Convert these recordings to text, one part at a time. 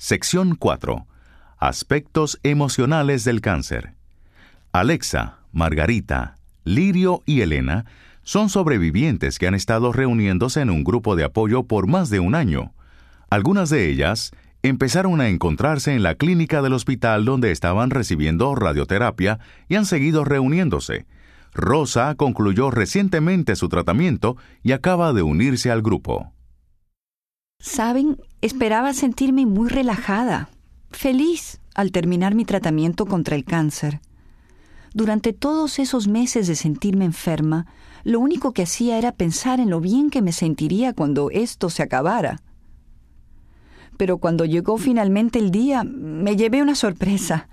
Sección 4. Aspectos emocionales del cáncer. Alexa, Margarita, Lirio y Elena son sobrevivientes que han estado reuniéndose en un grupo de apoyo por más de un año. Algunas de ellas empezaron a encontrarse en la clínica del hospital donde estaban recibiendo radioterapia y han seguido reuniéndose. Rosa concluyó recientemente su tratamiento y acaba de unirse al grupo. Saben, esperaba sentirme muy relajada, feliz al terminar mi tratamiento contra el cáncer. Durante todos esos meses de sentirme enferma, lo único que hacía era pensar en lo bien que me sentiría cuando esto se acabara pero cuando llegó finalmente el día me llevé una sorpresa.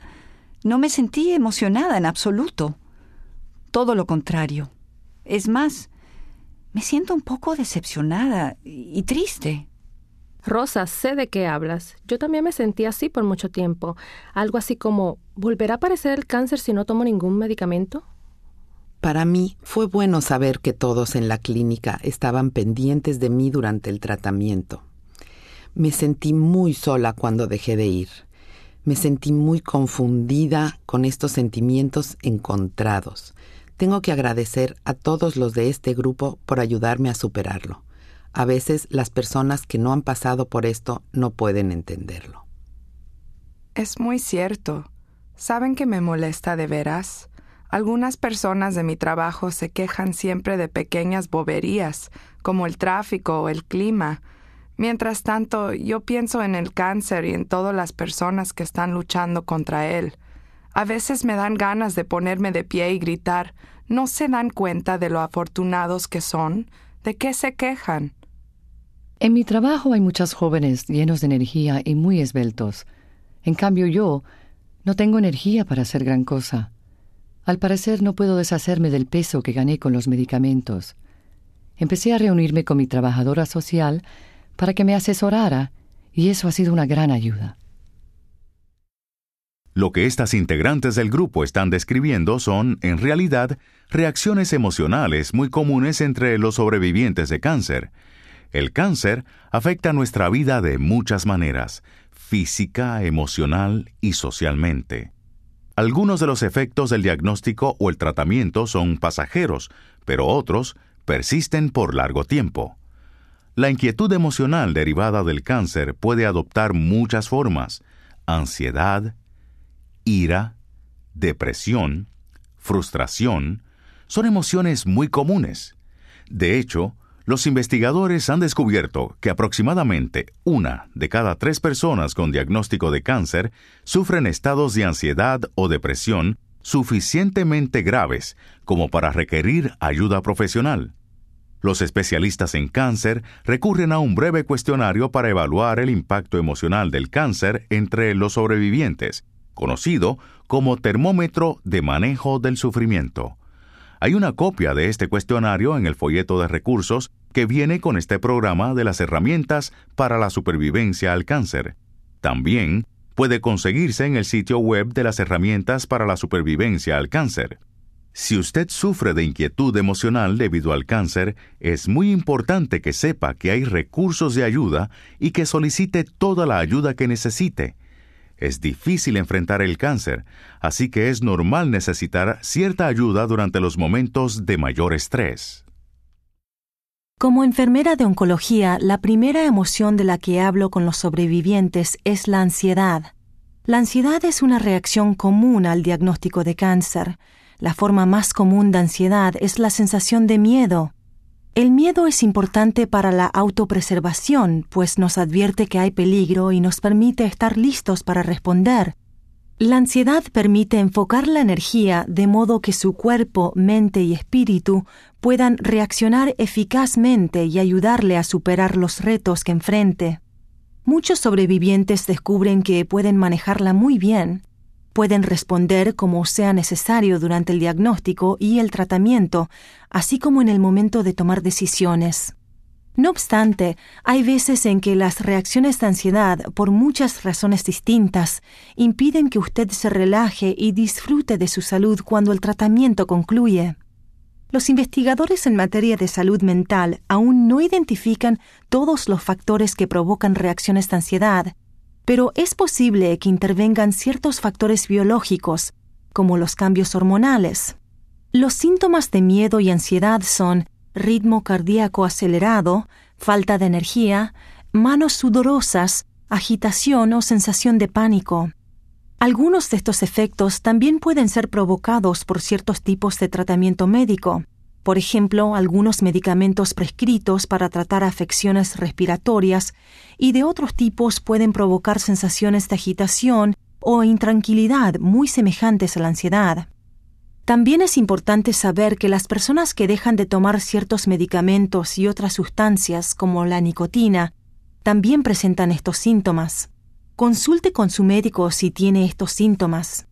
No me sentí emocionada en absoluto. Todo lo contrario. Es más, me siento un poco decepcionada y triste. Rosa, sé de qué hablas. Yo también me sentí así por mucho tiempo. Algo así como, ¿volverá a aparecer el cáncer si no tomo ningún medicamento? Para mí fue bueno saber que todos en la clínica estaban pendientes de mí durante el tratamiento. Me sentí muy sola cuando dejé de ir. Me sentí muy confundida con estos sentimientos encontrados. Tengo que agradecer a todos los de este grupo por ayudarme a superarlo. A veces las personas que no han pasado por esto no pueden entenderlo. Es muy cierto. ¿Saben que me molesta de veras? Algunas personas de mi trabajo se quejan siempre de pequeñas boberías, como el tráfico o el clima, Mientras tanto, yo pienso en el cáncer y en todas las personas que están luchando contra él. A veces me dan ganas de ponerme de pie y gritar, ¿no se dan cuenta de lo afortunados que son? ¿De qué se quejan? En mi trabajo hay muchos jóvenes llenos de energía y muy esbeltos. En cambio yo no tengo energía para hacer gran cosa. Al parecer no puedo deshacerme del peso que gané con los medicamentos. Empecé a reunirme con mi trabajadora social para que me asesorara, y eso ha sido una gran ayuda. Lo que estas integrantes del grupo están describiendo son, en realidad, reacciones emocionales muy comunes entre los sobrevivientes de cáncer. El cáncer afecta nuestra vida de muchas maneras, física, emocional y socialmente. Algunos de los efectos del diagnóstico o el tratamiento son pasajeros, pero otros persisten por largo tiempo. La inquietud emocional derivada del cáncer puede adoptar muchas formas. Ansiedad, ira, depresión, frustración, son emociones muy comunes. De hecho, los investigadores han descubierto que aproximadamente una de cada tres personas con diagnóstico de cáncer sufren estados de ansiedad o depresión suficientemente graves como para requerir ayuda profesional. Los especialistas en cáncer recurren a un breve cuestionario para evaluar el impacto emocional del cáncer entre los sobrevivientes, conocido como termómetro de manejo del sufrimiento. Hay una copia de este cuestionario en el folleto de recursos que viene con este programa de las herramientas para la supervivencia al cáncer. También puede conseguirse en el sitio web de las herramientas para la supervivencia al cáncer. Si usted sufre de inquietud emocional debido al cáncer, es muy importante que sepa que hay recursos de ayuda y que solicite toda la ayuda que necesite. Es difícil enfrentar el cáncer, así que es normal necesitar cierta ayuda durante los momentos de mayor estrés. Como enfermera de oncología, la primera emoción de la que hablo con los sobrevivientes es la ansiedad. La ansiedad es una reacción común al diagnóstico de cáncer la forma más común de ansiedad es la sensación de miedo. El miedo es importante para la autopreservación, pues nos advierte que hay peligro y nos permite estar listos para responder. La ansiedad permite enfocar la energía de modo que su cuerpo, mente y espíritu puedan reaccionar eficazmente y ayudarle a superar los retos que enfrente. Muchos sobrevivientes descubren que pueden manejarla muy bien, pueden responder como sea necesario durante el diagnóstico y el tratamiento, así como en el momento de tomar decisiones. No obstante, hay veces en que las reacciones de ansiedad, por muchas razones distintas, impiden que usted se relaje y disfrute de su salud cuando el tratamiento concluye. Los investigadores en materia de salud mental aún no identifican todos los factores que provocan reacciones de ansiedad, pero es posible que intervengan ciertos factores biológicos, como los cambios hormonales. Los síntomas de miedo y ansiedad son ritmo cardíaco acelerado, falta de energía, manos sudorosas, agitación o sensación de pánico. Algunos de estos efectos también pueden ser provocados por ciertos tipos de tratamiento médico, por ejemplo, algunos medicamentos prescritos para tratar afecciones respiratorias y de otros tipos pueden provocar sensaciones de agitación o intranquilidad muy semejantes a la ansiedad. También es importante saber que las personas que dejan de tomar ciertos medicamentos y otras sustancias, como la nicotina, también presentan estos síntomas. Consulte con su médico si tiene estos síntomas.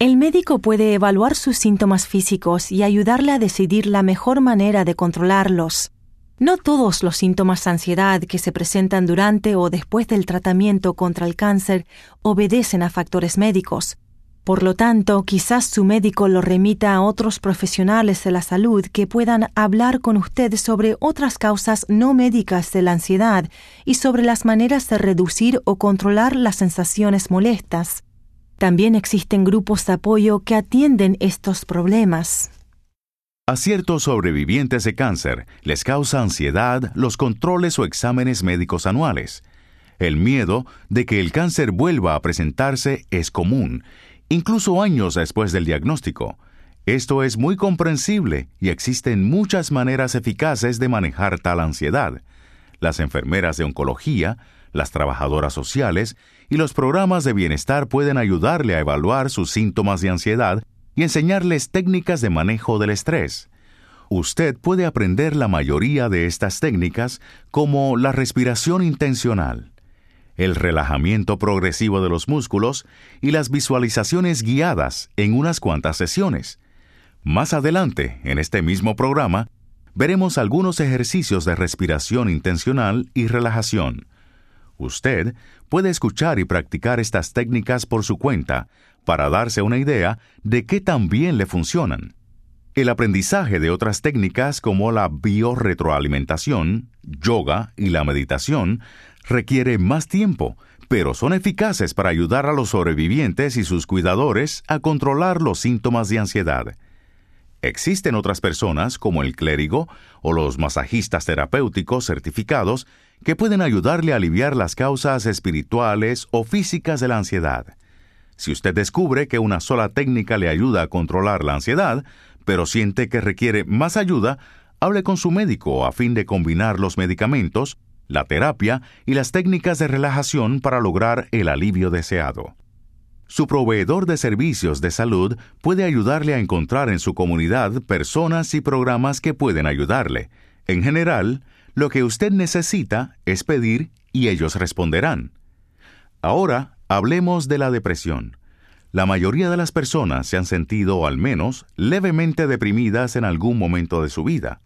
El médico puede evaluar sus síntomas físicos y ayudarle a decidir la mejor manera de controlarlos. No todos los síntomas de ansiedad que se presentan durante o después del tratamiento contra el cáncer obedecen a factores médicos. Por lo tanto, quizás su médico lo remita a otros profesionales de la salud que puedan hablar con usted sobre otras causas no médicas de la ansiedad y sobre las maneras de reducir o controlar las sensaciones molestas. También existen grupos de apoyo que atienden estos problemas. A ciertos sobrevivientes de cáncer les causa ansiedad los controles o exámenes médicos anuales. El miedo de que el cáncer vuelva a presentarse es común, incluso años después del diagnóstico. Esto es muy comprensible y existen muchas maneras eficaces de manejar tal ansiedad. Las enfermeras de oncología, las trabajadoras sociales y los programas de bienestar pueden ayudarle a evaluar sus síntomas de ansiedad y enseñarles técnicas de manejo del estrés. Usted puede aprender la mayoría de estas técnicas como la respiración intencional, el relajamiento progresivo de los músculos y las visualizaciones guiadas en unas cuantas sesiones. Más adelante, en este mismo programa, veremos algunos ejercicios de respiración intencional y relajación. Usted puede escuchar y practicar estas técnicas por su cuenta para darse una idea de qué tan bien le funcionan. El aprendizaje de otras técnicas como la biorretroalimentación, yoga y la meditación requiere más tiempo, pero son eficaces para ayudar a los sobrevivientes y sus cuidadores a controlar los síntomas de ansiedad. Existen otras personas, como el clérigo o los masajistas terapéuticos certificados, que pueden ayudarle a aliviar las causas espirituales o físicas de la ansiedad. Si usted descubre que una sola técnica le ayuda a controlar la ansiedad, pero siente que requiere más ayuda, hable con su médico a fin de combinar los medicamentos, la terapia y las técnicas de relajación para lograr el alivio deseado. Su proveedor de servicios de salud puede ayudarle a encontrar en su comunidad personas y programas que pueden ayudarle. En general, lo que usted necesita es pedir y ellos responderán. Ahora hablemos de la depresión. La mayoría de las personas se han sentido al menos levemente deprimidas en algún momento de su vida.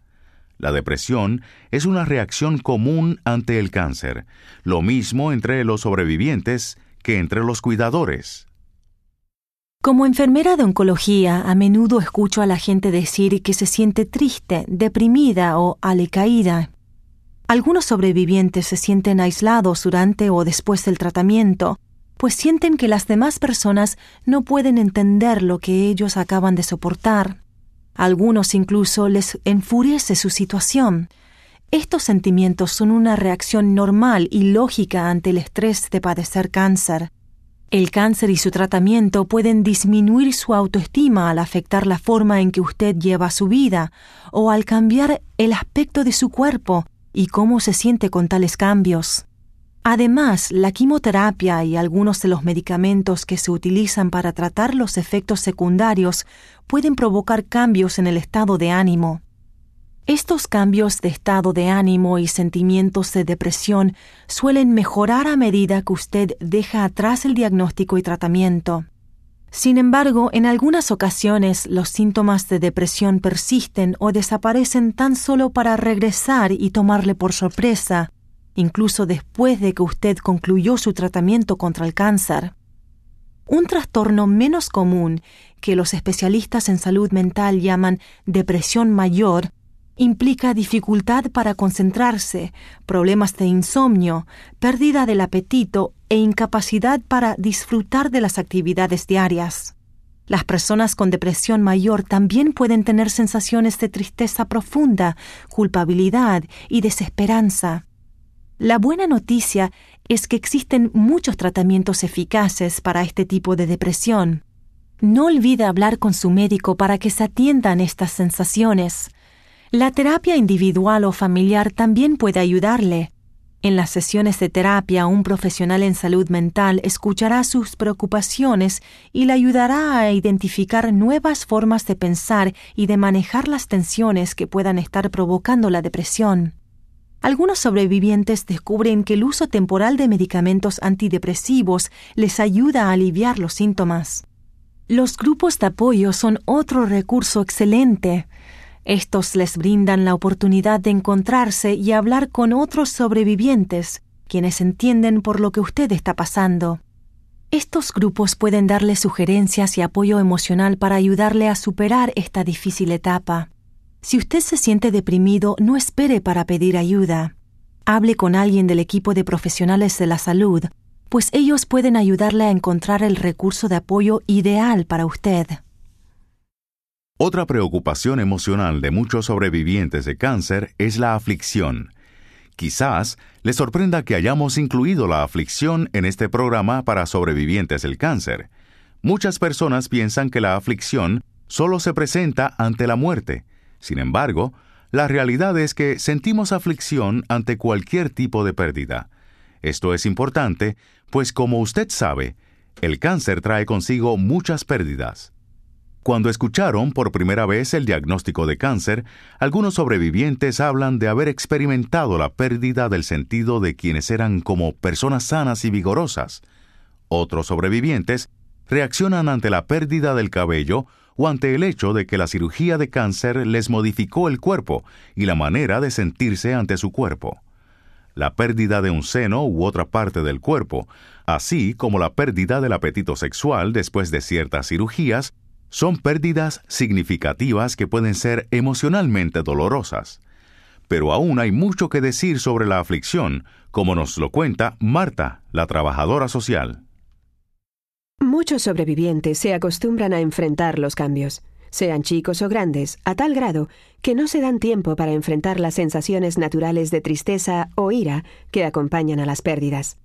La depresión es una reacción común ante el cáncer, lo mismo entre los sobrevivientes que entre los cuidadores. Como enfermera de oncología, a menudo escucho a la gente decir que se siente triste, deprimida o alecaída. Algunos sobrevivientes se sienten aislados durante o después del tratamiento, pues sienten que las demás personas no pueden entender lo que ellos acaban de soportar. algunos incluso les enfurece su situación. Estos sentimientos son una reacción normal y lógica ante el estrés de padecer cáncer. El cáncer y su tratamiento pueden disminuir su autoestima al afectar la forma en que usted lleva su vida o al cambiar el aspecto de su cuerpo y cómo se siente con tales cambios. Además, la quimioterapia y algunos de los medicamentos que se utilizan para tratar los efectos secundarios pueden provocar cambios en el estado de ánimo. Estos cambios de estado de ánimo y sentimientos de depresión suelen mejorar a medida que usted deja atrás el diagnóstico y tratamiento. Sin embargo, en algunas ocasiones los síntomas de depresión persisten o desaparecen tan solo para regresar y tomarle por sorpresa, incluso después de que usted concluyó su tratamiento contra el cáncer. Un trastorno menos común que los especialistas en salud mental llaman depresión mayor implica dificultad para concentrarse, problemas de insomnio, pérdida del apetito e incapacidad para disfrutar de las actividades diarias. Las personas con depresión mayor también pueden tener sensaciones de tristeza profunda, culpabilidad y desesperanza. La buena noticia es que existen muchos tratamientos eficaces para este tipo de depresión. No olvide hablar con su médico para que se atiendan estas sensaciones. La terapia individual o familiar también puede ayudarle. En las sesiones de terapia, un profesional en salud mental escuchará sus preocupaciones y le ayudará a identificar nuevas formas de pensar y de manejar las tensiones que puedan estar provocando la depresión. Algunos sobrevivientes descubren que el uso temporal de medicamentos antidepresivos les ayuda a aliviar los síntomas. Los grupos de apoyo son otro recurso excelente. Estos les brindan la oportunidad de encontrarse y hablar con otros sobrevivientes, quienes entienden por lo que usted está pasando. Estos grupos pueden darle sugerencias y apoyo emocional para ayudarle a superar esta difícil etapa. Si usted se siente deprimido, no espere para pedir ayuda. Hable con alguien del equipo de profesionales de la salud, pues ellos pueden ayudarle a encontrar el recurso de apoyo ideal para usted. Otra preocupación emocional de muchos sobrevivientes de cáncer es la aflicción. Quizás le sorprenda que hayamos incluido la aflicción en este programa para sobrevivientes del cáncer. Muchas personas piensan que la aflicción solo se presenta ante la muerte. Sin embargo, la realidad es que sentimos aflicción ante cualquier tipo de pérdida. Esto es importante, pues como usted sabe, el cáncer trae consigo muchas pérdidas. Cuando escucharon por primera vez el diagnóstico de cáncer, algunos sobrevivientes hablan de haber experimentado la pérdida del sentido de quienes eran como personas sanas y vigorosas. Otros sobrevivientes reaccionan ante la pérdida del cabello o ante el hecho de que la cirugía de cáncer les modificó el cuerpo y la manera de sentirse ante su cuerpo. La pérdida de un seno u otra parte del cuerpo, así como la pérdida del apetito sexual después de ciertas cirugías, son pérdidas significativas que pueden ser emocionalmente dolorosas. Pero aún hay mucho que decir sobre la aflicción, como nos lo cuenta Marta, la trabajadora social. Muchos sobrevivientes se acostumbran a enfrentar los cambios, sean chicos o grandes, a tal grado que no se dan tiempo para enfrentar las sensaciones naturales de tristeza o ira que acompañan a las pérdidas.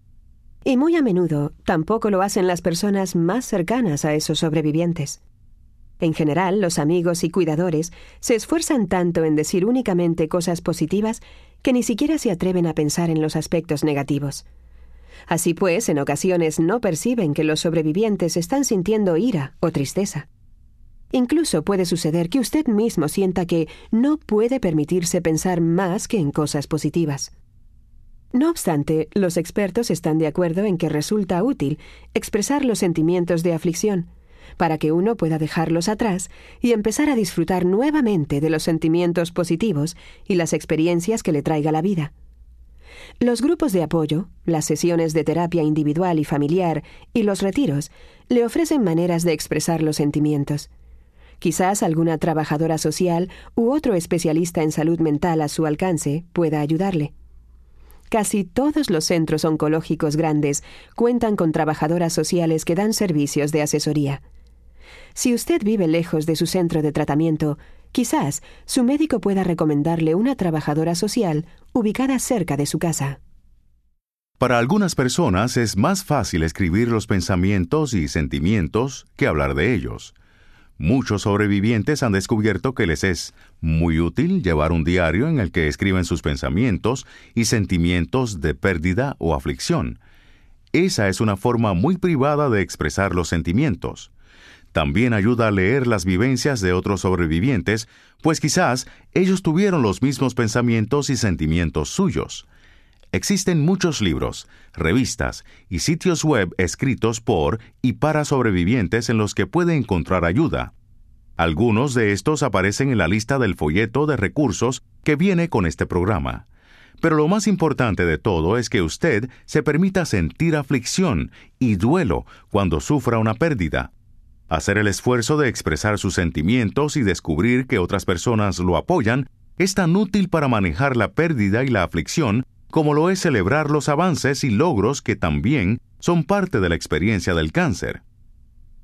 Y muy a menudo tampoco lo hacen las personas más cercanas a esos sobrevivientes. En general, los amigos y cuidadores se esfuerzan tanto en decir únicamente cosas positivas que ni siquiera se atreven a pensar en los aspectos negativos. Así pues, en ocasiones no perciben que los sobrevivientes están sintiendo ira o tristeza. Incluso puede suceder que usted mismo sienta que no puede permitirse pensar más que en cosas positivas. No obstante, los expertos están de acuerdo en que resulta útil expresar los sentimientos de aflicción, para que uno pueda dejarlos atrás y empezar a disfrutar nuevamente de los sentimientos positivos y las experiencias que le traiga la vida. Los grupos de apoyo, las sesiones de terapia individual y familiar y los retiros le ofrecen maneras de expresar los sentimientos. Quizás alguna trabajadora social u otro especialista en salud mental a su alcance pueda ayudarle. Casi todos los centros oncológicos grandes cuentan con trabajadoras sociales que dan servicios de asesoría. Si usted vive lejos de su centro de tratamiento, quizás su médico pueda recomendarle una trabajadora social ubicada cerca de su casa. Para algunas personas es más fácil escribir los pensamientos y sentimientos que hablar de ellos. Muchos sobrevivientes han descubierto que les es muy útil llevar un diario en el que escriben sus pensamientos y sentimientos de pérdida o aflicción. Esa es una forma muy privada de expresar los sentimientos. También ayuda a leer las vivencias de otros sobrevivientes, pues quizás ellos tuvieron los mismos pensamientos y sentimientos suyos. Existen muchos libros, revistas y sitios web escritos por y para sobrevivientes en los que puede encontrar ayuda. Algunos de estos aparecen en la lista del folleto de recursos que viene con este programa. Pero lo más importante de todo es que usted se permita sentir aflicción y duelo cuando sufra una pérdida Hacer el esfuerzo de expresar sus sentimientos y descubrir que otras personas lo apoyan es tan útil para manejar la pérdida y la aflicción como lo es celebrar los avances y logros que también son parte de la experiencia del cáncer.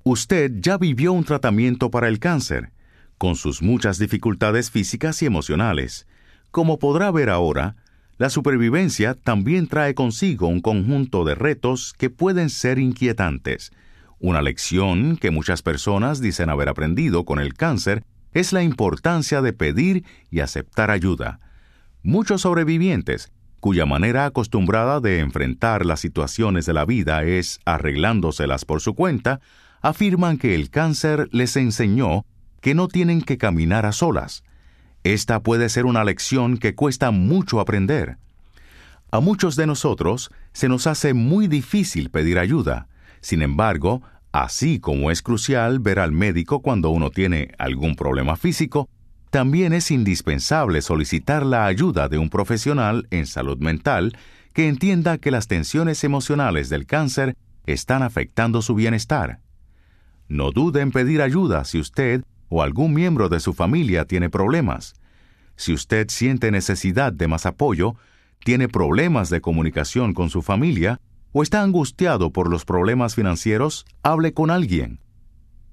Usted ya vivió un tratamiento para el cáncer, con sus muchas dificultades físicas y emocionales. Como podrá ver ahora, la supervivencia también trae consigo un conjunto de retos que pueden ser inquietantes. Una lección que muchas personas dicen haber aprendido con el cáncer es la importancia de pedir y aceptar ayuda. Muchos sobrevivientes, cuya manera acostumbrada de enfrentar las situaciones de la vida es arreglándoselas por su cuenta, afirman que el cáncer les enseñó que no tienen que caminar a solas. Esta puede ser una lección que cuesta mucho aprender. A muchos de nosotros se nos hace muy difícil pedir ayuda. Sin embargo, así como es crucial ver al médico cuando uno tiene algún problema físico, también es indispensable solicitar la ayuda de un profesional en salud mental que entienda que las tensiones emocionales del cáncer están afectando su bienestar. No dude en pedir ayuda si usted o algún miembro de su familia tiene problemas. Si usted siente necesidad de más apoyo, tiene problemas de comunicación con su familia o está angustiado por los problemas financieros, hable con alguien.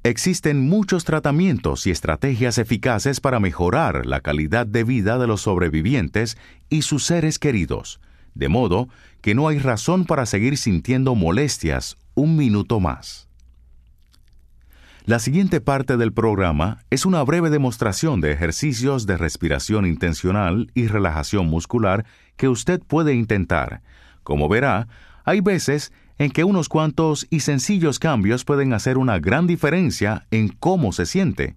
Existen muchos tratamientos y estrategias eficaces para mejorar la calidad de vida de los sobrevivientes y sus seres queridos, de modo que no hay razón para seguir sintiendo molestias un minuto más. La siguiente parte del programa es una breve demostración de ejercicios de respiración intencional y relajación muscular que usted puede intentar. Como verá, hay veces en que unos cuantos y sencillos cambios pueden hacer una gran diferencia en cómo se siente.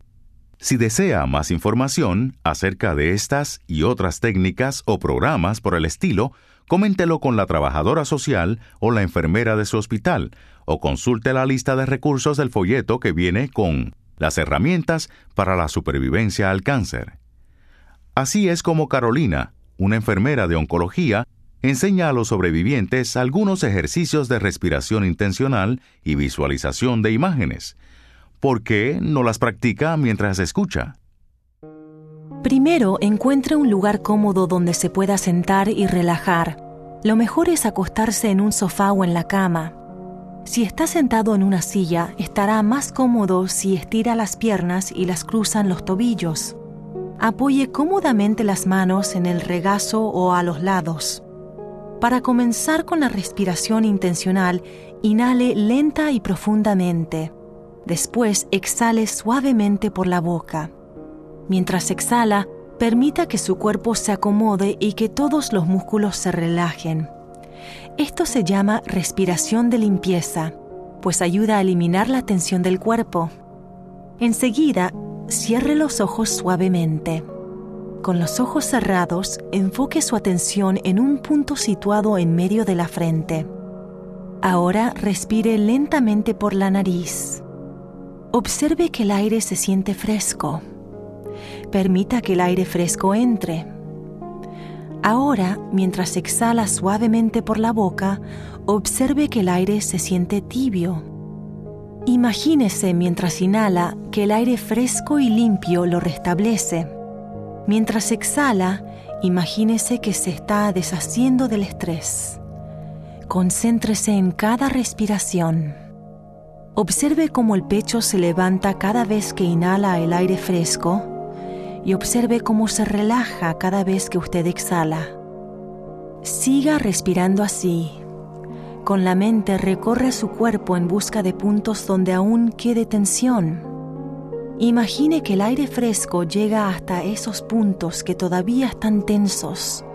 Si desea más información acerca de estas y otras técnicas o programas por el estilo, coméntelo con la trabajadora social o la enfermera de su hospital, o consulte la lista de recursos del folleto que viene con las herramientas para la supervivencia al cáncer. Así es como Carolina, una enfermera de oncología, enseña a los sobrevivientes algunos ejercicios de respiración intencional y visualización de imágenes. ¿Por qué no las practica mientras escucha? Primero, encuentre un lugar cómodo donde se pueda sentar y relajar. Lo mejor es acostarse en un sofá o en la cama. Si está sentado en una silla, estará más cómodo si estira las piernas y las cruzan los tobillos. Apoye cómodamente las manos en el regazo o a los lados. Para comenzar con la respiración intencional, inhale lenta y profundamente. Después exhale suavemente por la boca. Mientras exhala, permita que su cuerpo se acomode y que todos los músculos se relajen. Esto se llama respiración de limpieza, pues ayuda a eliminar la tensión del cuerpo. Enseguida, cierre los ojos suavemente. Con los ojos cerrados, enfoque su atención en un punto situado en medio de la frente. Ahora respire lentamente por la nariz. Observe que el aire se siente fresco. Permita que el aire fresco entre. Ahora, mientras exhala suavemente por la boca, observe que el aire se siente tibio. Imagínese mientras inhala que el aire fresco y limpio lo restablece. Mientras exhala, imagínese que se está deshaciendo del estrés. Concéntrese en cada respiración. Observe cómo el pecho se levanta cada vez que inhala el aire fresco y observe cómo se relaja cada vez que usted exhala. Siga respirando así. Con la mente recorre su cuerpo en busca de puntos donde aún quede tensión. Imagine que el aire fresco llega hasta esos puntos que todavía están tensos.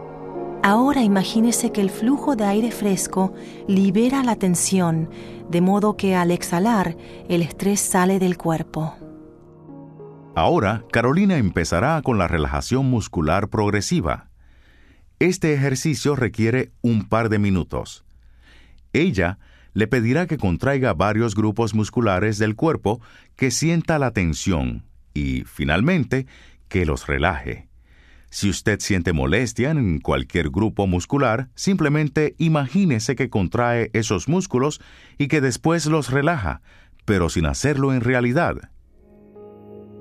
Ahora imagínese que el flujo de aire fresco libera la tensión, de modo que al exhalar el estrés sale del cuerpo. Ahora, Carolina empezará con la relajación muscular progresiva. Este ejercicio requiere un par de minutos. Ella le pedirá que contraiga varios grupos musculares del cuerpo, que sienta la tensión y, finalmente, que los relaje. Si usted siente molestia en cualquier grupo muscular, simplemente imagínese que contrae esos músculos y que después los relaja, pero sin hacerlo en realidad.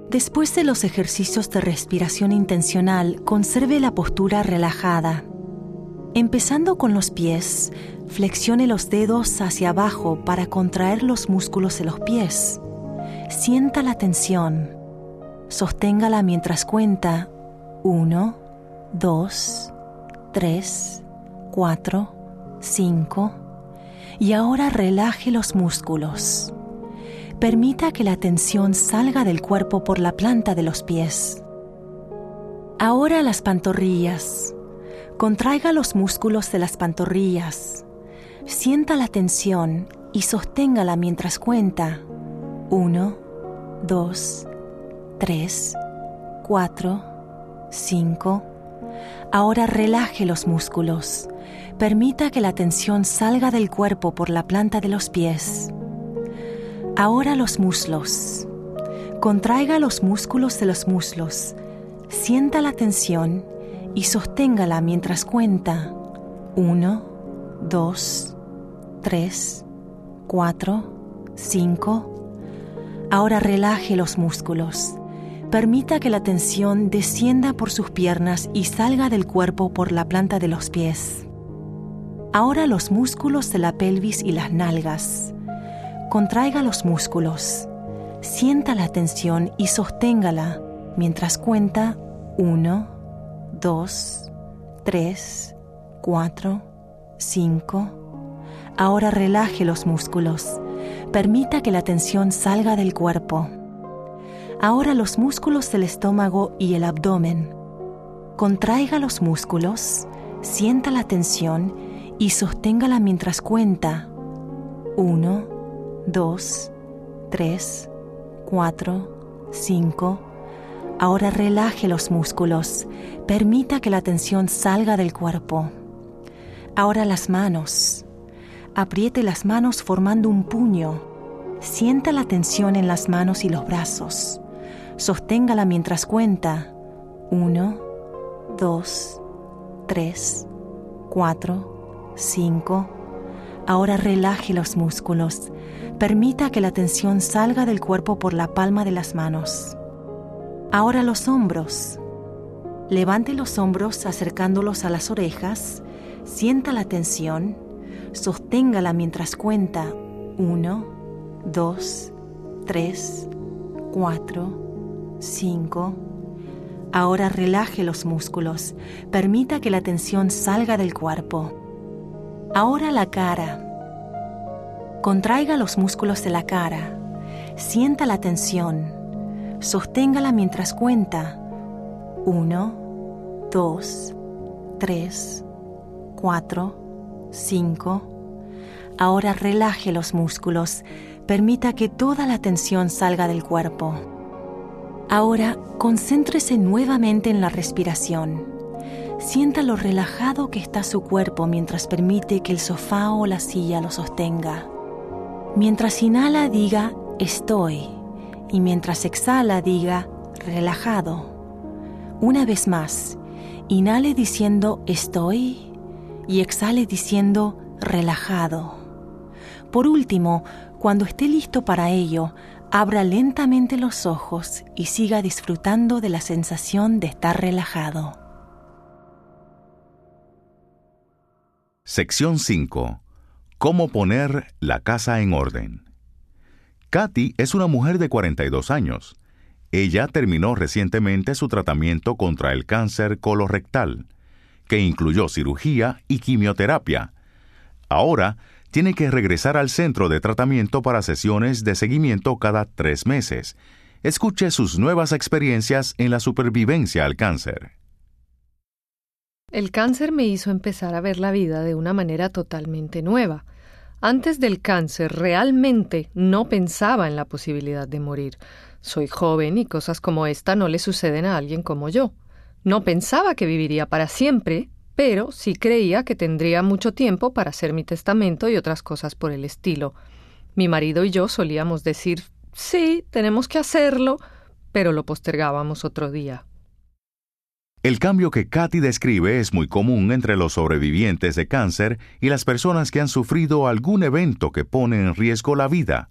Después de los ejercicios de respiración intencional, conserve la postura relajada. Empezando con los pies, flexione los dedos hacia abajo para contraer los músculos de los pies. Sienta la tensión. Sosténgala mientras cuenta 1, 2, 3, 4, 5. Y ahora relaje los músculos. Permita que la tensión salga del cuerpo por la planta de los pies. Ahora las pantorrillas. Contraiga los músculos de las pantorrillas. Sienta la tensión y sosténgala mientras cuenta. 1, 2, 3, 4, 5. Ahora relaje los músculos. Permita que la tensión salga del cuerpo por la planta de los pies. Ahora los muslos. Contraiga los músculos de los muslos. Sienta la tensión y sosténgala mientras cuenta. 1, 2, 3, 4, 5. Ahora relaje los músculos. Permita que la tensión descienda por sus piernas y salga del cuerpo por la planta de los pies. Ahora los músculos de la pelvis y las nalgas. Contraiga los músculos. Sienta la tensión y sosténgala mientras cuenta 1, 2, 3, 4, 5. Ahora relaje los músculos. Permita que la tensión salga del cuerpo. Ahora los músculos del estómago y el abdomen. Contraiga los músculos, sienta la tensión y sosténgala mientras cuenta. 1, 2, 3, 4, 5. Ahora relaje los músculos. Permita que la tensión salga del cuerpo. Ahora las manos. Apriete las manos formando un puño. Sienta la tensión en las manos y los brazos. Sosténgala mientras cuenta. 1, 2, 3, 4, 5. Ahora relaje los músculos. Permita que la tensión salga del cuerpo por la palma de las manos. Ahora los hombros. Levante los hombros acercándolos a las orejas. Sienta la tensión. Sosténgala mientras cuenta. 1, 2, 3, 4, 5. Ahora relaje los músculos. Permita que la tensión salga del cuerpo. Ahora la cara. Contraiga los músculos de la cara. Sienta la tensión. Sosténgala mientras cuenta. 1, 2, 3, 4, 5. Ahora relaje los músculos. Permita que toda la tensión salga del cuerpo. Ahora concéntrese nuevamente en la respiración. Sienta lo relajado que está su cuerpo mientras permite que el sofá o la silla lo sostenga. Mientras inhala diga estoy y mientras exhala diga relajado. Una vez más, inhale diciendo estoy y exhale diciendo relajado. Por último, cuando esté listo para ello, abra lentamente los ojos y siga disfrutando de la sensación de estar relajado. Sección 5. Cómo poner la casa en orden. Katy es una mujer de 42 años. Ella terminó recientemente su tratamiento contra el cáncer colorectal, que incluyó cirugía y quimioterapia. Ahora tiene que regresar al centro de tratamiento para sesiones de seguimiento cada tres meses. Escuche sus nuevas experiencias en la supervivencia al cáncer. El cáncer me hizo empezar a ver la vida de una manera totalmente nueva. Antes del cáncer realmente no pensaba en la posibilidad de morir. Soy joven y cosas como esta no le suceden a alguien como yo. No pensaba que viviría para siempre, pero sí creía que tendría mucho tiempo para hacer mi testamento y otras cosas por el estilo. Mi marido y yo solíamos decir sí, tenemos que hacerlo, pero lo postergábamos otro día. El cambio que Katy describe es muy común entre los sobrevivientes de cáncer y las personas que han sufrido algún evento que pone en riesgo la vida.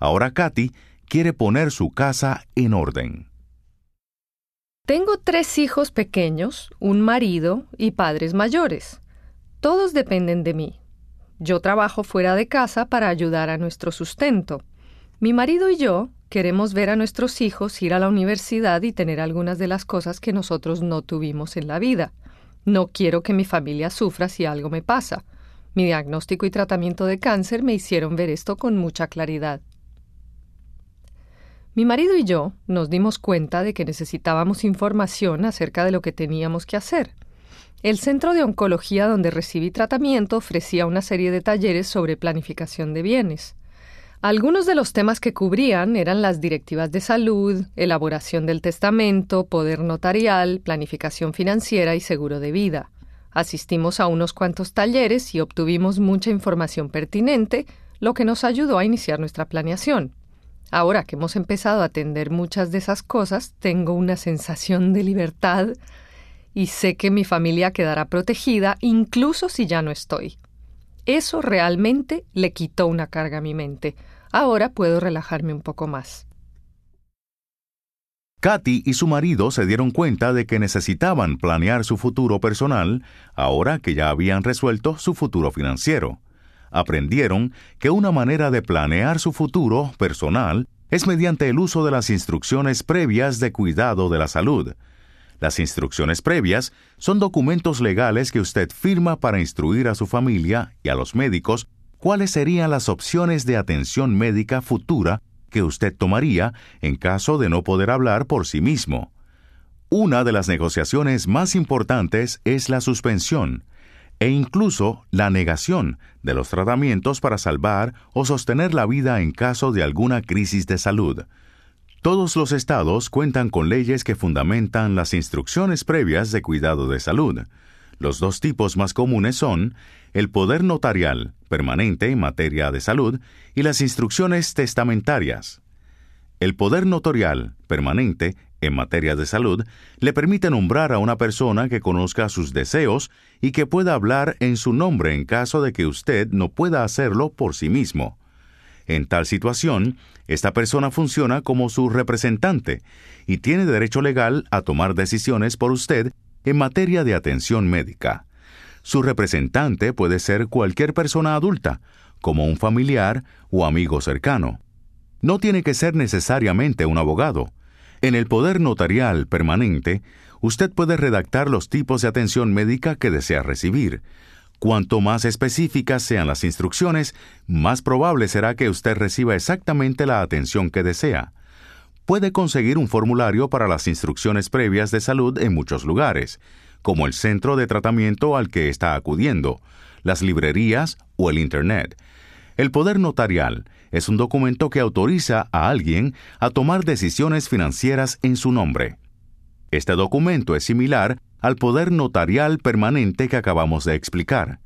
Ahora Katy quiere poner su casa en orden. Tengo tres hijos pequeños, un marido y padres mayores. Todos dependen de mí. Yo trabajo fuera de casa para ayudar a nuestro sustento. Mi marido y yo queremos ver a nuestros hijos ir a la universidad y tener algunas de las cosas que nosotros no tuvimos en la vida. No quiero que mi familia sufra si algo me pasa. Mi diagnóstico y tratamiento de cáncer me hicieron ver esto con mucha claridad. Mi marido y yo nos dimos cuenta de que necesitábamos información acerca de lo que teníamos que hacer. El centro de oncología donde recibí tratamiento ofrecía una serie de talleres sobre planificación de bienes. Algunos de los temas que cubrían eran las directivas de salud, elaboración del testamento, poder notarial, planificación financiera y seguro de vida. Asistimos a unos cuantos talleres y obtuvimos mucha información pertinente, lo que nos ayudó a iniciar nuestra planeación. Ahora que hemos empezado a atender muchas de esas cosas, tengo una sensación de libertad y sé que mi familia quedará protegida incluso si ya no estoy. Eso realmente le quitó una carga a mi mente. Ahora puedo relajarme un poco más. Katy y su marido se dieron cuenta de que necesitaban planear su futuro personal ahora que ya habían resuelto su futuro financiero aprendieron que una manera de planear su futuro personal es mediante el uso de las instrucciones previas de cuidado de la salud. Las instrucciones previas son documentos legales que usted firma para instruir a su familia y a los médicos cuáles serían las opciones de atención médica futura que usted tomaría en caso de no poder hablar por sí mismo. Una de las negociaciones más importantes es la suspensión, e incluso la negación de los tratamientos para salvar o sostener la vida en caso de alguna crisis de salud. Todos los estados cuentan con leyes que fundamentan las instrucciones previas de cuidado de salud. Los dos tipos más comunes son el poder notarial, permanente en materia de salud, y las instrucciones testamentarias. El poder notarial, permanente, en materia de salud le permite nombrar a una persona que conozca sus deseos y que pueda hablar en su nombre en caso de que usted no pueda hacerlo por sí mismo. En tal situación, esta persona funciona como su representante y tiene derecho legal a tomar decisiones por usted en materia de atención médica. Su representante puede ser cualquier persona adulta, como un familiar o amigo cercano. No tiene que ser necesariamente un abogado. En el poder notarial permanente, usted puede redactar los tipos de atención médica que desea recibir. Cuanto más específicas sean las instrucciones, más probable será que usted reciba exactamente la atención que desea. Puede conseguir un formulario para las instrucciones previas de salud en muchos lugares, como el centro de tratamiento al que está acudiendo, las librerías o el Internet. El poder notarial es un documento que autoriza a alguien a tomar decisiones financieras en su nombre. Este documento es similar al poder notarial permanente que acabamos de explicar.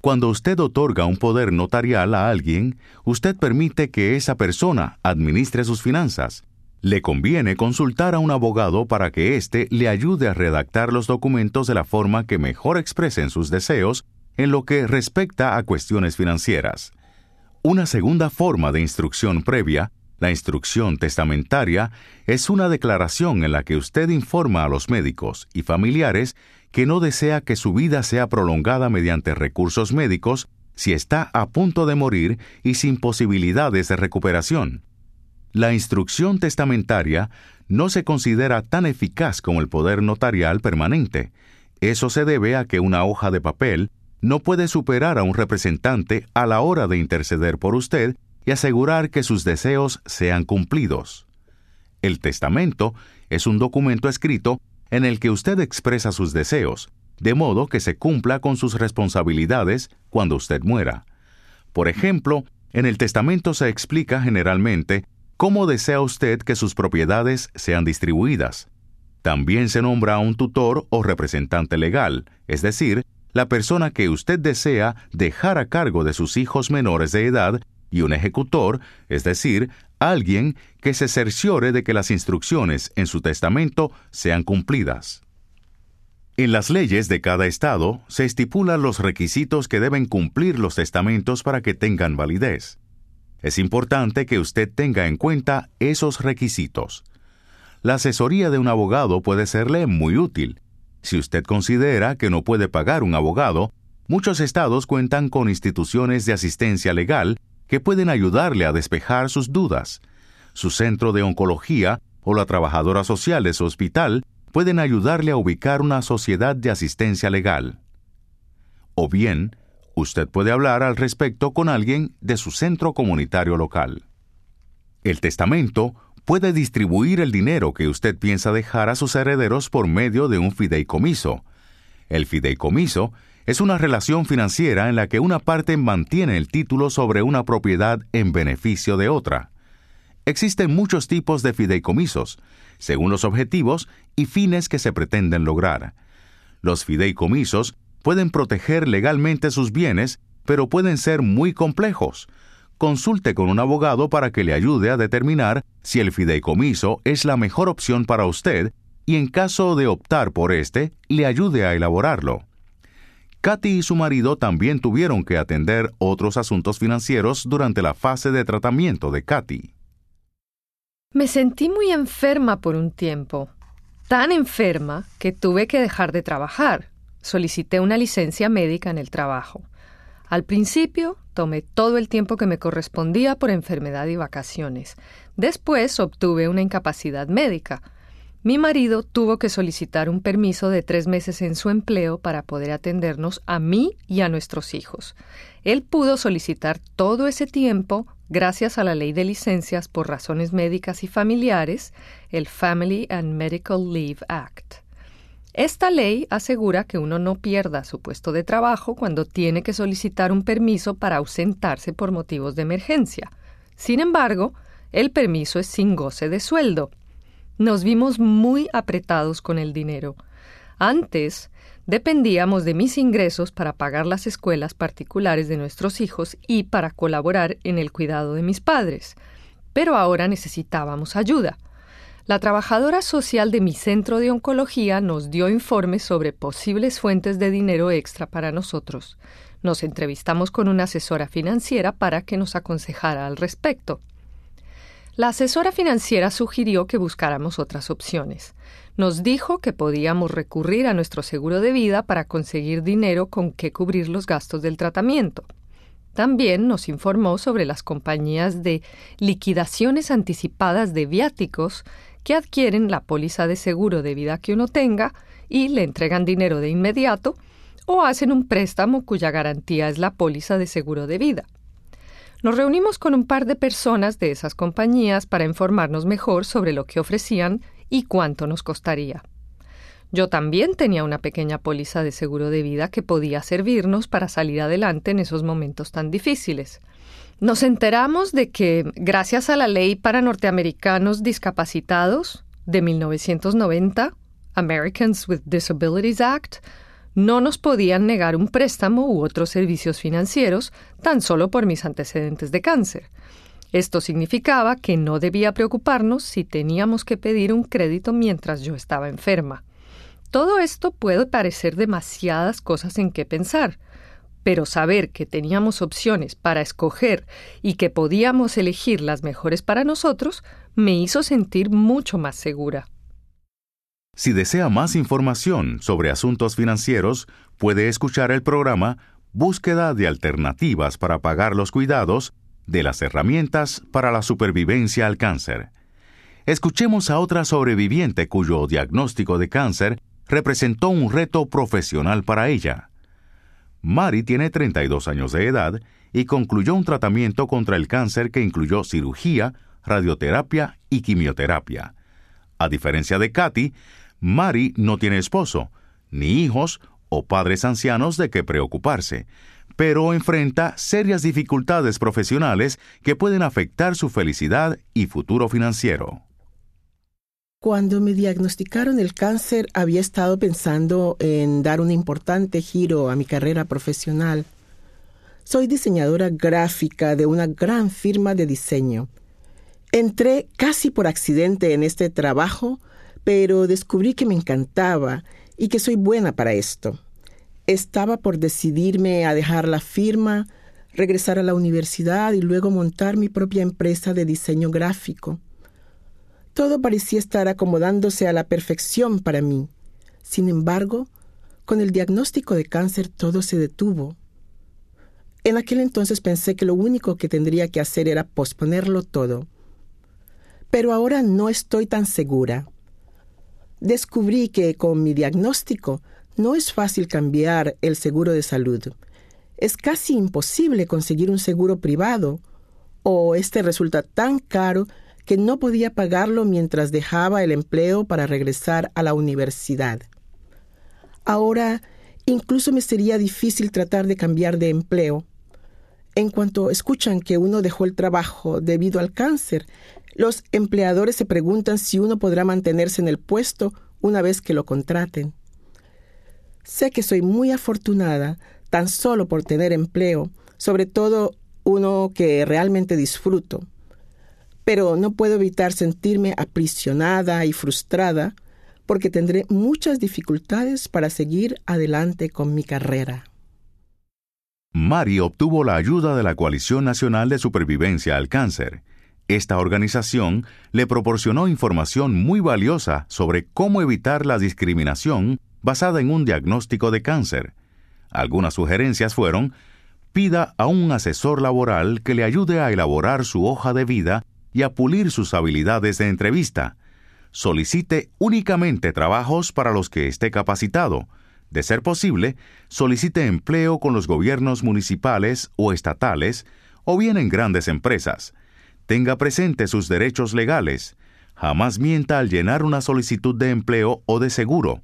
Cuando usted otorga un poder notarial a alguien, usted permite que esa persona administre sus finanzas. Le conviene consultar a un abogado para que éste le ayude a redactar los documentos de la forma que mejor expresen sus deseos en lo que respecta a cuestiones financieras. Una segunda forma de instrucción previa, la instrucción testamentaria, es una declaración en la que usted informa a los médicos y familiares que no desea que su vida sea prolongada mediante recursos médicos si está a punto de morir y sin posibilidades de recuperación. La instrucción testamentaria no se considera tan eficaz como el poder notarial permanente. Eso se debe a que una hoja de papel no puede superar a un representante a la hora de interceder por usted y asegurar que sus deseos sean cumplidos. El testamento es un documento escrito en el que usted expresa sus deseos, de modo que se cumpla con sus responsabilidades cuando usted muera. Por ejemplo, en el testamento se explica generalmente cómo desea usted que sus propiedades sean distribuidas. También se nombra a un tutor o representante legal, es decir, la persona que usted desea dejar a cargo de sus hijos menores de edad y un ejecutor, es decir, alguien que se cerciore de que las instrucciones en su testamento sean cumplidas. En las leyes de cada estado se estipulan los requisitos que deben cumplir los testamentos para que tengan validez. Es importante que usted tenga en cuenta esos requisitos. La asesoría de un abogado puede serle muy útil, si usted considera que no puede pagar un abogado, muchos estados cuentan con instituciones de asistencia legal que pueden ayudarle a despejar sus dudas. Su centro de oncología o la trabajadora social de su hospital pueden ayudarle a ubicar una sociedad de asistencia legal. O bien, usted puede hablar al respecto con alguien de su centro comunitario local. El testamento puede distribuir el dinero que usted piensa dejar a sus herederos por medio de un fideicomiso. El fideicomiso es una relación financiera en la que una parte mantiene el título sobre una propiedad en beneficio de otra. Existen muchos tipos de fideicomisos, según los objetivos y fines que se pretenden lograr. Los fideicomisos pueden proteger legalmente sus bienes, pero pueden ser muy complejos. Consulte con un abogado para que le ayude a determinar si el fideicomiso es la mejor opción para usted y en caso de optar por este, le ayude a elaborarlo. Katy y su marido también tuvieron que atender otros asuntos financieros durante la fase de tratamiento de Katy. Me sentí muy enferma por un tiempo, tan enferma que tuve que dejar de trabajar. Solicité una licencia médica en el trabajo. Al principio tomé todo el tiempo que me correspondía por enfermedad y vacaciones. Después obtuve una incapacidad médica. Mi marido tuvo que solicitar un permiso de tres meses en su empleo para poder atendernos a mí y a nuestros hijos. Él pudo solicitar todo ese tiempo gracias a la ley de licencias por razones médicas y familiares, el Family and Medical Leave Act. Esta ley asegura que uno no pierda su puesto de trabajo cuando tiene que solicitar un permiso para ausentarse por motivos de emergencia. Sin embargo, el permiso es sin goce de sueldo. Nos vimos muy apretados con el dinero. Antes, dependíamos de mis ingresos para pagar las escuelas particulares de nuestros hijos y para colaborar en el cuidado de mis padres. Pero ahora necesitábamos ayuda. La trabajadora social de mi centro de oncología nos dio informes sobre posibles fuentes de dinero extra para nosotros. Nos entrevistamos con una asesora financiera para que nos aconsejara al respecto. La asesora financiera sugirió que buscáramos otras opciones. Nos dijo que podíamos recurrir a nuestro seguro de vida para conseguir dinero con que cubrir los gastos del tratamiento. También nos informó sobre las compañías de liquidaciones anticipadas de viáticos que adquieren la póliza de seguro de vida que uno tenga y le entregan dinero de inmediato o hacen un préstamo cuya garantía es la póliza de seguro de vida. Nos reunimos con un par de personas de esas compañías para informarnos mejor sobre lo que ofrecían y cuánto nos costaría. Yo también tenía una pequeña póliza de seguro de vida que podía servirnos para salir adelante en esos momentos tan difíciles. Nos enteramos de que, gracias a la ley para norteamericanos discapacitados de 1990, Americans with Disabilities Act, no nos podían negar un préstamo u otros servicios financieros tan solo por mis antecedentes de cáncer. Esto significaba que no debía preocuparnos si teníamos que pedir un crédito mientras yo estaba enferma. Todo esto puede parecer demasiadas cosas en qué pensar, pero saber que teníamos opciones para escoger y que podíamos elegir las mejores para nosotros me hizo sentir mucho más segura. Si desea más información sobre asuntos financieros, puede escuchar el programa Búsqueda de Alternativas para Pagar los Cuidados de las Herramientas para la Supervivencia al Cáncer. Escuchemos a otra sobreviviente cuyo diagnóstico de cáncer representó un reto profesional para ella. Mari tiene 32 años de edad y concluyó un tratamiento contra el cáncer que incluyó cirugía, radioterapia y quimioterapia. A diferencia de Katy, Mari no tiene esposo, ni hijos o padres ancianos de qué preocuparse, pero enfrenta serias dificultades profesionales que pueden afectar su felicidad y futuro financiero. Cuando me diagnosticaron el cáncer había estado pensando en dar un importante giro a mi carrera profesional. Soy diseñadora gráfica de una gran firma de diseño. Entré casi por accidente en este trabajo pero descubrí que me encantaba y que soy buena para esto. Estaba por decidirme a dejar la firma, regresar a la universidad y luego montar mi propia empresa de diseño gráfico. Todo parecía estar acomodándose a la perfección para mí. Sin embargo, Con el diagnóstico de cáncer todo se detuvo. En aquel entonces pensé que lo único que tendría que hacer era posponerlo todo. Pero ahora no estoy tan segura. Descubrí que con mi diagnóstico no es fácil cambiar el seguro de salud. Es casi imposible conseguir un seguro privado, o este resulta tan caro que no podía pagarlo mientras dejaba el empleo para regresar a la universidad. Ahora, incluso me sería difícil tratar de cambiar de empleo. En cuanto escuchan que uno dejó el trabajo debido al cáncer, los empleadores se preguntan si uno podrá mantenerse en el puesto una vez que lo contraten. Sé que soy muy afortunada tan solo por tener empleo, sobre todo uno que realmente disfruto. Pero no puedo evitar sentirme aprisionada y frustrada porque tendré muchas dificultades para seguir adelante con mi carrera. Mari obtuvo la ayuda de la Coalición Nacional de Supervivencia al Cáncer. Esta organización le proporcionó información muy valiosa sobre cómo evitar la discriminación basada en un diagnóstico de cáncer. Algunas sugerencias fueron, pida a un asesor laboral que le ayude a elaborar su hoja de vida y a pulir sus habilidades de entrevista. Solicite únicamente trabajos para los que esté capacitado. De ser posible, solicite empleo con los gobiernos municipales o estatales o bien en grandes empresas. Tenga presente sus derechos legales. Jamás mienta al llenar una solicitud de empleo o de seguro.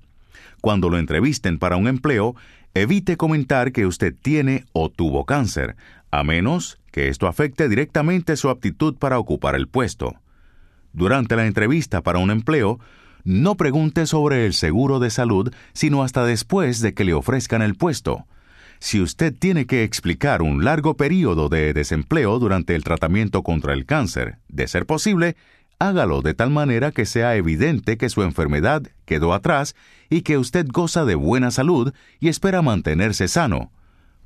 Cuando lo entrevisten para un empleo, evite comentar que usted tiene o tuvo cáncer, a menos que esto afecte directamente su aptitud para ocupar el puesto. Durante la entrevista para un empleo, no pregunte sobre el seguro de salud, sino hasta después de que le ofrezcan el puesto. Si usted tiene que explicar un largo periodo de desempleo durante el tratamiento contra el cáncer, de ser posible, hágalo de tal manera que sea evidente que su enfermedad quedó atrás y que usted goza de buena salud y espera mantenerse sano.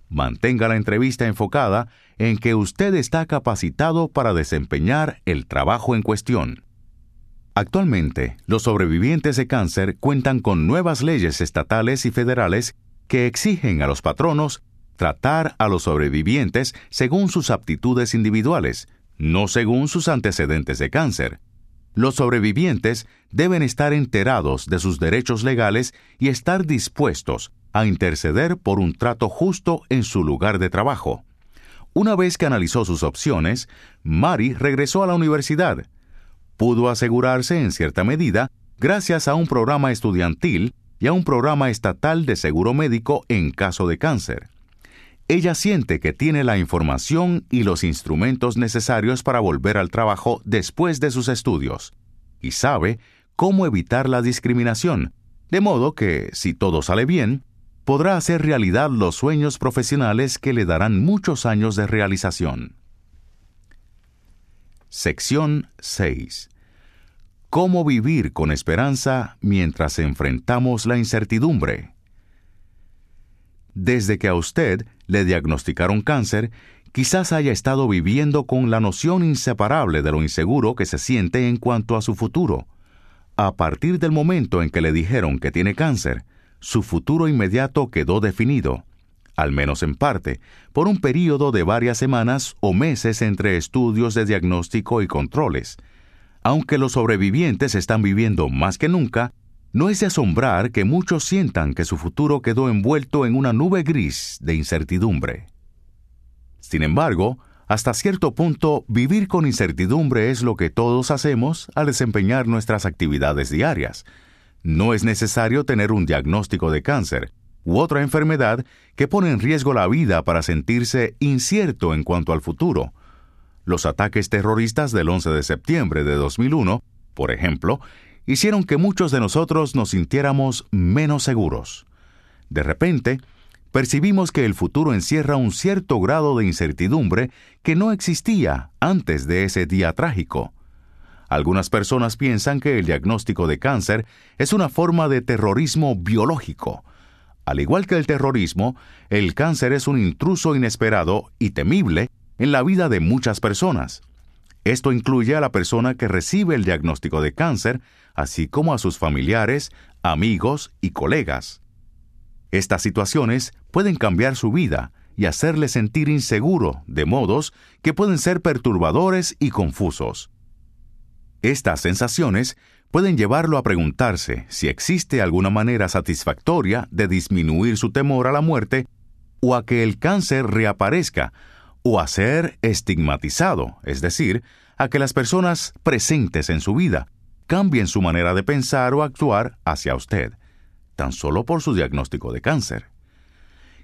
Mantenga la entrevista enfocada en que usted está capacitado para desempeñar el trabajo en cuestión. Actualmente, los sobrevivientes de cáncer cuentan con nuevas leyes estatales y federales que exigen a los patronos tratar a los sobrevivientes según sus aptitudes individuales, no según sus antecedentes de cáncer. Los sobrevivientes deben estar enterados de sus derechos legales y estar dispuestos a interceder por un trato justo en su lugar de trabajo. Una vez que analizó sus opciones, Mari regresó a la universidad. Pudo asegurarse en cierta medida gracias a un programa estudiantil y a un programa estatal de seguro médico en caso de cáncer. Ella siente que tiene la información y los instrumentos necesarios para volver al trabajo después de sus estudios, y sabe cómo evitar la discriminación, de modo que, si todo sale bien, podrá hacer realidad los sueños profesionales que le darán muchos años de realización. Sección 6 cómo vivir con esperanza mientras enfrentamos la incertidumbre. Desde que a usted le diagnosticaron cáncer, quizás haya estado viviendo con la noción inseparable de lo inseguro que se siente en cuanto a su futuro. A partir del momento en que le dijeron que tiene cáncer, su futuro inmediato quedó definido, al menos en parte, por un período de varias semanas o meses entre estudios de diagnóstico y controles, aunque los sobrevivientes están viviendo más que nunca, no es de asombrar que muchos sientan que su futuro quedó envuelto en una nube gris de incertidumbre. Sin embargo, hasta cierto punto, vivir con incertidumbre es lo que todos hacemos al desempeñar nuestras actividades diarias. No es necesario tener un diagnóstico de cáncer u otra enfermedad que pone en riesgo la vida para sentirse incierto en cuanto al futuro. Los ataques terroristas del 11 de septiembre de 2001, por ejemplo, hicieron que muchos de nosotros nos sintiéramos menos seguros. De repente, percibimos que el futuro encierra un cierto grado de incertidumbre que no existía antes de ese día trágico. Algunas personas piensan que el diagnóstico de cáncer es una forma de terrorismo biológico. Al igual que el terrorismo, el cáncer es un intruso inesperado y temible en la vida de muchas personas. Esto incluye a la persona que recibe el diagnóstico de cáncer, así como a sus familiares, amigos y colegas. Estas situaciones pueden cambiar su vida y hacerle sentir inseguro de modos que pueden ser perturbadores y confusos. Estas sensaciones pueden llevarlo a preguntarse si existe alguna manera satisfactoria de disminuir su temor a la muerte o a que el cáncer reaparezca o a ser estigmatizado, es decir, a que las personas presentes en su vida cambien su manera de pensar o actuar hacia usted, tan solo por su diagnóstico de cáncer.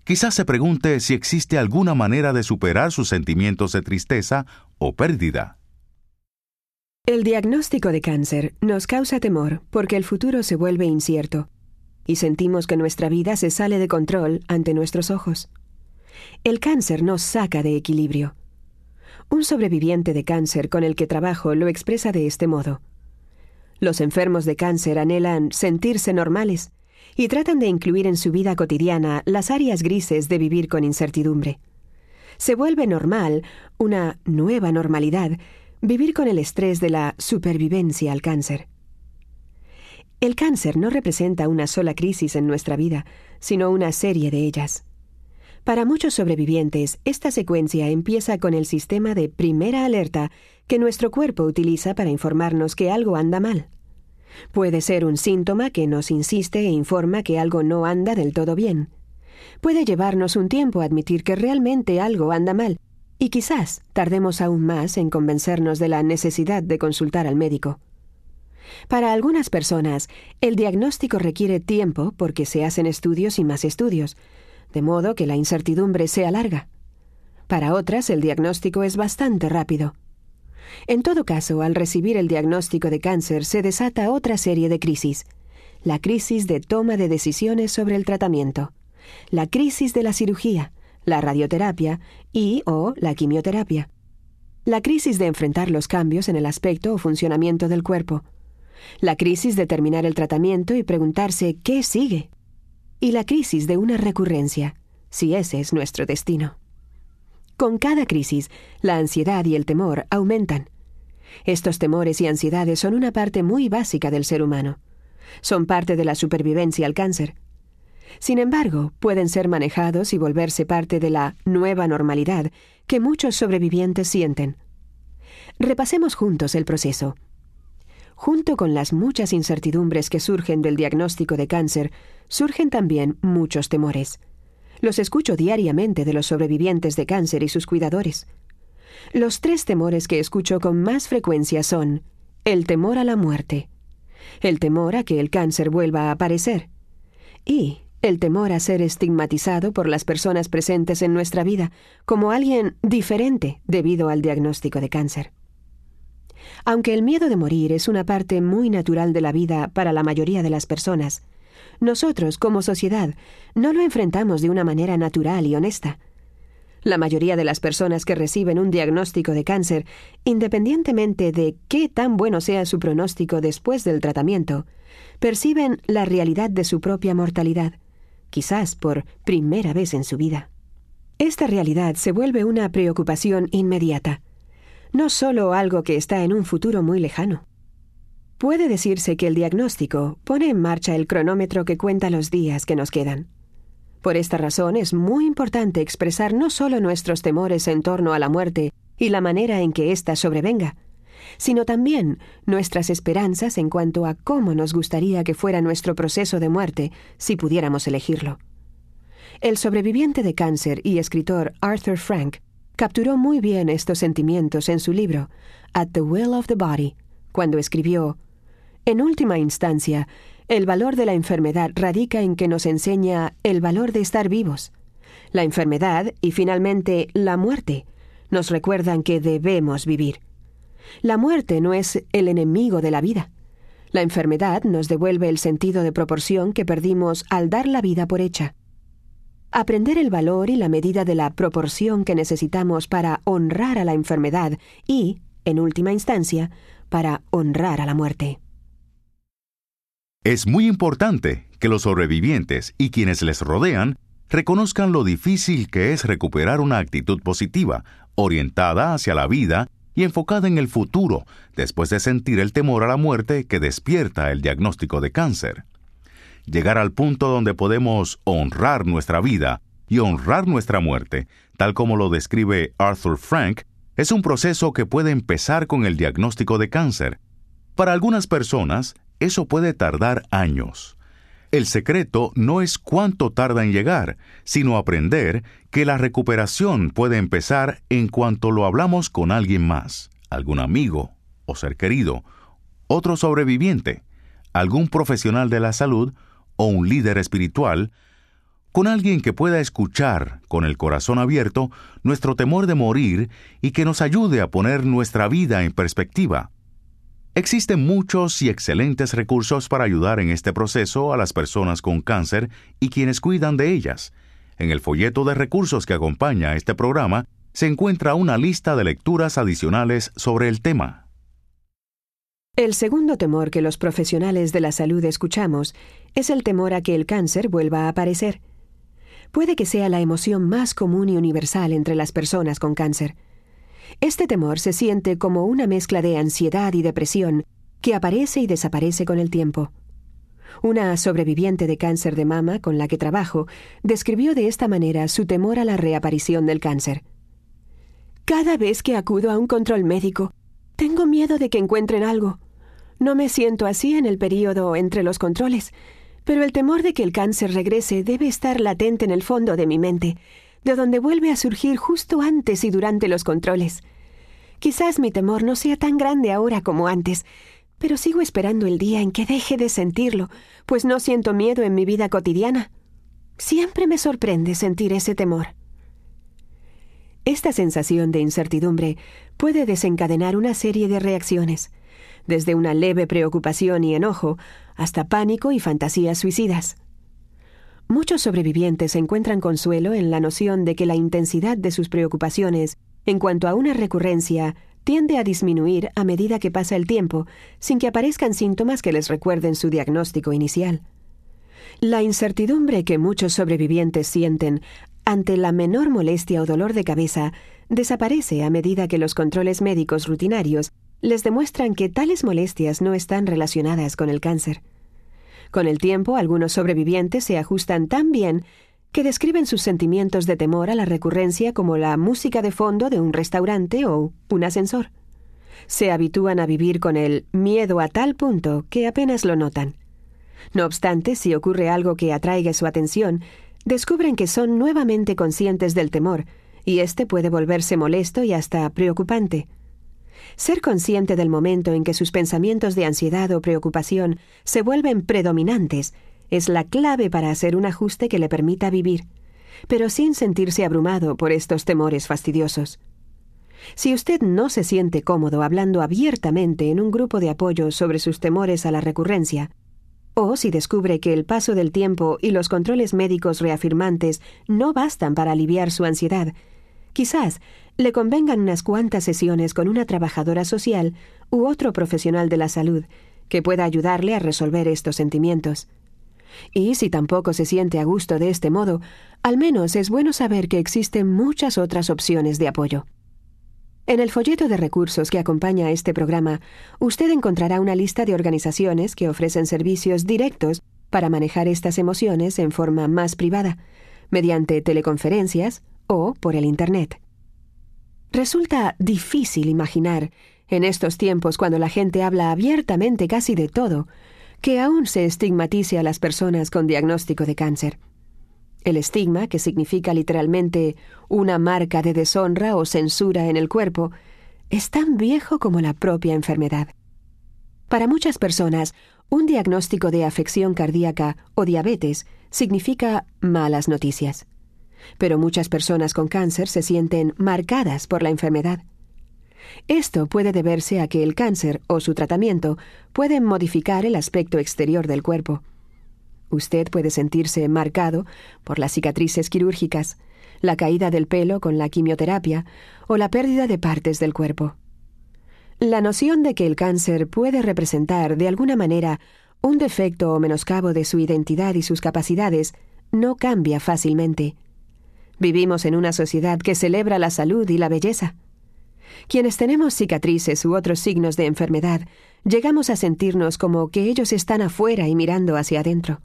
Quizás se pregunte si existe alguna manera de superar sus sentimientos de tristeza o pérdida. El diagnóstico de cáncer nos causa temor porque el futuro se vuelve incierto y sentimos que nuestra vida se sale de control ante nuestros ojos. El cáncer nos saca de equilibrio. Un sobreviviente de cáncer con el que trabajo lo expresa de este modo. Los enfermos de cáncer anhelan sentirse normales y tratan de incluir en su vida cotidiana las áreas grises de vivir con incertidumbre. Se vuelve normal, una nueva normalidad, vivir con el estrés de la supervivencia al cáncer. El cáncer no representa una sola crisis en nuestra vida, sino una serie de ellas. Para muchos sobrevivientes, esta secuencia empieza con el sistema de primera alerta que nuestro cuerpo utiliza para informarnos que algo anda mal. Puede ser un síntoma que nos insiste e informa que algo no anda del todo bien. Puede llevarnos un tiempo admitir que realmente algo anda mal, y quizás tardemos aún más en convencernos de la necesidad de consultar al médico. Para algunas personas, el diagnóstico requiere tiempo porque se hacen estudios y más estudios, de modo que la incertidumbre sea larga. Para otras, el diagnóstico es bastante rápido. En todo caso, al recibir el diagnóstico de cáncer se desata otra serie de crisis. La crisis de toma de decisiones sobre el tratamiento, la crisis de la cirugía, la radioterapia y o la quimioterapia. La crisis de enfrentar los cambios en el aspecto o funcionamiento del cuerpo. La crisis de terminar el tratamiento y preguntarse qué sigue. Y la crisis de una recurrencia, si ese es nuestro destino. Con cada crisis, la ansiedad y el temor aumentan. Estos temores y ansiedades son una parte muy básica del ser humano. Son parte de la supervivencia al cáncer. Sin embargo, pueden ser manejados y volverse parte de la nueva normalidad que muchos sobrevivientes sienten. Repasemos juntos el proceso. Junto con las muchas incertidumbres que surgen del diagnóstico de cáncer, surgen también muchos temores. Los escucho diariamente de los sobrevivientes de cáncer y sus cuidadores. Los tres temores que escucho con más frecuencia son el temor a la muerte, el temor a que el cáncer vuelva a aparecer y el temor a ser estigmatizado por las personas presentes en nuestra vida como alguien diferente debido al diagnóstico de cáncer. Aunque el miedo de morir es una parte muy natural de la vida para la mayoría de las personas, nosotros, como sociedad, no lo enfrentamos de una manera natural y honesta. La mayoría de las personas que reciben un diagnóstico de cáncer, independientemente de qué tan bueno sea su pronóstico después del tratamiento, perciben la realidad de su propia mortalidad quizás por primera vez en su vida. Esta realidad se vuelve una preocupación inmediata, no solo algo que está en un futuro muy lejano. Puede decirse que el diagnóstico pone en marcha el cronómetro que cuenta los días que nos quedan. Por esta razón es muy importante expresar no solo nuestros temores en torno a la muerte y la manera en que ésta sobrevenga, sino también nuestras esperanzas en cuanto a cómo nos gustaría que fuera nuestro proceso de muerte si pudiéramos elegirlo. El sobreviviente de cáncer y escritor Arthur Frank capturó muy bien estos sentimientos en su libro At the Will of the Body, cuando escribió En última instancia, el valor de la enfermedad radica en que nos enseña el valor de estar vivos. La enfermedad y finalmente la muerte nos recuerdan que debemos vivir. La muerte no es el enemigo de la vida. La enfermedad nos devuelve el sentido de proporción que perdimos al dar la vida por hecha. Aprender el valor y la medida de la proporción que necesitamos para honrar a la enfermedad y, en última instancia, para honrar a la muerte. Es muy importante que los sobrevivientes y quienes les rodean reconozcan lo difícil que es recuperar una actitud positiva, orientada hacia la vida y enfocada en el futuro después de sentir el temor a la muerte que despierta el diagnóstico de cáncer. llegar al punto donde podemos honrar nuestra vida y honrar nuestra muerte, tal como lo describe Arthur Frank, es un proceso que puede empezar con el diagnóstico de cáncer. Para algunas personas, eso puede tardar años. El secreto no es cuánto tarda en llegar, sino aprender que la recuperación puede empezar en cuanto lo hablamos con alguien más, algún amigo o ser querido, otro sobreviviente, algún profesional de la salud o un líder espiritual, con alguien que pueda escuchar con el corazón abierto nuestro temor de morir y que nos ayude a poner nuestra vida en perspectiva. Existen muchos y excelentes recursos para ayudar en este proceso a las personas con cáncer y quienes cuidan de ellas. En el folleto de recursos que acompaña a este programa se encuentra una lista de lecturas adicionales sobre el tema. El segundo temor que los profesionales de la salud escuchamos es el temor a que el cáncer vuelva a aparecer. Puede que sea la emoción más común y universal entre las personas con cáncer. Este temor se siente como una mezcla de ansiedad y depresión que aparece y desaparece con el tiempo. Una sobreviviente de cáncer de mama con la que trabajo describió de esta manera su temor a la reaparición del cáncer. Cada vez que acudo a un control médico, tengo miedo de que encuentren algo. No me siento así en el periodo entre los controles, pero el temor de que el cáncer regrese debe estar latente en el fondo de mi mente, de donde vuelve a surgir justo antes y durante los controles. Quizás mi temor no sea tan grande ahora como antes, pero sigo esperando el día en que deje de sentirlo, pues no siento miedo en mi vida cotidiana. Siempre me sorprende sentir ese temor. Esta sensación de incertidumbre puede desencadenar una serie de reacciones, desde una leve preocupación y enojo hasta pánico y fantasías suicidas. Muchos sobrevivientes encuentran consuelo en la noción de que la intensidad de sus preocupaciones en cuanto a una recurrencia tiende a disminuir a medida que pasa el tiempo, sin que aparezcan síntomas que les recuerden su diagnóstico inicial. La incertidumbre que muchos sobrevivientes sienten ante la menor molestia o dolor de cabeza desaparece a medida que los controles médicos rutinarios les demuestran que tales molestias no están relacionadas con el cáncer. Con el tiempo, algunos sobrevivientes se ajustan tan bien que describen sus sentimientos de temor a la recurrencia como la música de fondo de un restaurante o un ascensor. Se habitúan a vivir con el miedo a tal punto que apenas lo notan. No obstante, si ocurre algo que atraiga su atención, descubren que son nuevamente conscientes del temor, y éste puede volverse molesto y hasta preocupante. Ser consciente del momento en que sus pensamientos de ansiedad o preocupación se vuelven predominantes es la clave para hacer un ajuste que le permita vivir, pero sin sentirse abrumado por estos temores fastidiosos. Si usted no se siente cómodo hablando abiertamente en un grupo de apoyo sobre sus temores a la recurrencia, o si descubre que el paso del tiempo y los controles médicos reafirmantes no bastan para aliviar su ansiedad, quizás le convengan unas cuantas sesiones con una trabajadora social u otro profesional de la salud que pueda ayudarle a resolver estos sentimientos. Y si tampoco se siente a gusto de este modo, al menos es bueno saber que existen muchas otras opciones de apoyo. En el folleto de recursos que acompaña a este programa, usted encontrará una lista de organizaciones que ofrecen servicios directos para manejar estas emociones en forma más privada, mediante teleconferencias o por el Internet. Resulta difícil imaginar, en estos tiempos cuando la gente habla abiertamente casi de todo, que aún se estigmatice a las personas con diagnóstico de cáncer. El estigma, que significa literalmente una marca de deshonra o censura en el cuerpo, es tan viejo como la propia enfermedad. Para muchas personas, un diagnóstico de afección cardíaca o diabetes significa malas noticias pero muchas personas con cáncer se sienten marcadas por la enfermedad. Esto puede deberse a que el cáncer o su tratamiento pueden modificar el aspecto exterior del cuerpo. Usted puede sentirse marcado por las cicatrices quirúrgicas, la caída del pelo con la quimioterapia o la pérdida de partes del cuerpo. La noción de que el cáncer puede representar de alguna manera un defecto o menoscabo de su identidad y sus capacidades no cambia fácilmente. Vivimos en una sociedad que celebra la salud y la belleza. Quienes tenemos cicatrices u otros signos de enfermedad, llegamos a sentirnos como que ellos están afuera y mirando hacia adentro.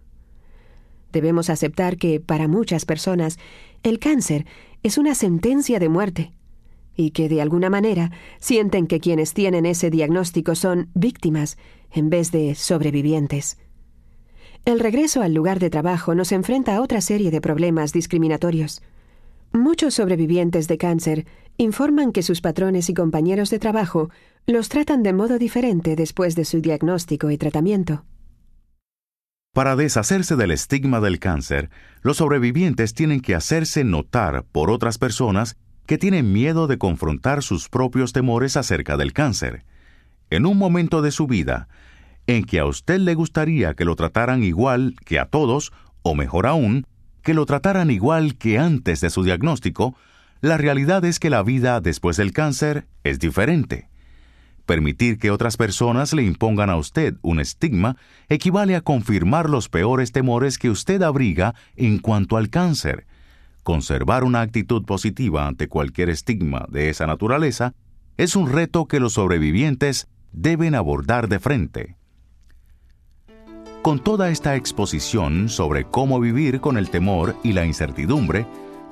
Debemos aceptar que, para muchas personas, el cáncer es una sentencia de muerte y que, de alguna manera, sienten que quienes tienen ese diagnóstico son víctimas en vez de sobrevivientes. El regreso al lugar de trabajo nos enfrenta a otra serie de problemas discriminatorios. Muchos sobrevivientes de cáncer informan que sus patrones y compañeros de trabajo los tratan de modo diferente después de su diagnóstico y tratamiento. Para deshacerse del estigma del cáncer, los sobrevivientes tienen que hacerse notar por otras personas que tienen miedo de confrontar sus propios temores acerca del cáncer. En un momento de su vida en que a usted le gustaría que lo trataran igual que a todos, o mejor aún, que lo trataran igual que antes de su diagnóstico, la realidad es que la vida después del cáncer es diferente. Permitir que otras personas le impongan a usted un estigma equivale a confirmar los peores temores que usted abriga en cuanto al cáncer. Conservar una actitud positiva ante cualquier estigma de esa naturaleza es un reto que los sobrevivientes deben abordar de frente. Con toda esta exposición sobre cómo vivir con el temor y la incertidumbre,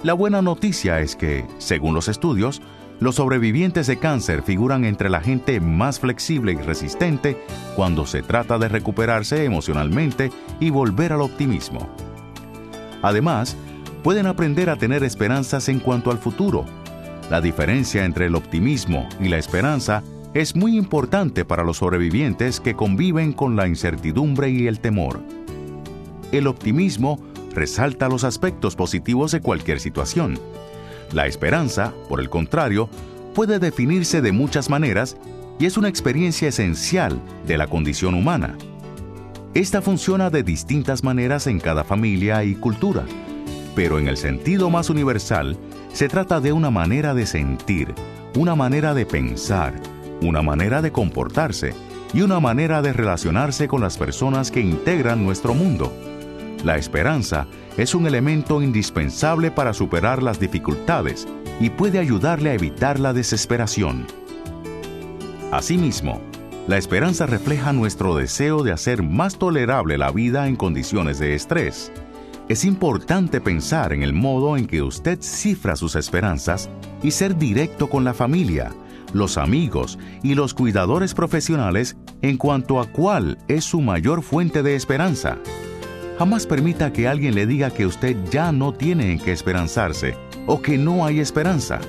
la buena noticia es que, según los estudios, los sobrevivientes de cáncer figuran entre la gente más flexible y resistente cuando se trata de recuperarse emocionalmente y volver al optimismo. Además, pueden aprender a tener esperanzas en cuanto al futuro. La diferencia entre el optimismo y la esperanza es muy importante para los sobrevivientes que conviven con la incertidumbre y el temor. El optimismo resalta los aspectos positivos de cualquier situación la esperanza, por el contrario, puede definirse de muchas maneras y es una experiencia esencial de la condición humana. Esta funciona de distintas maneras en cada familia y cultura, pero en el sentido más universal, se trata de una manera de sentir, una manera de pensar, una manera de comportarse y una manera de relacionarse con las personas que integran nuestro mundo. La esperanza es un elemento indispensable para superar las dificultades y puede ayudarle a evitar la desesperación. Asimismo, la esperanza refleja nuestro deseo de hacer más tolerable la vida en condiciones de estrés. Es importante pensar en el modo en que usted cifra sus esperanzas y ser directo con la familia, los amigos y los cuidadores profesionales en cuanto a cuál es su mayor fuente de esperanza. Jamás permita que alguien le diga que usted ya no tiene en qué esperanzarse o que no hay esperanza.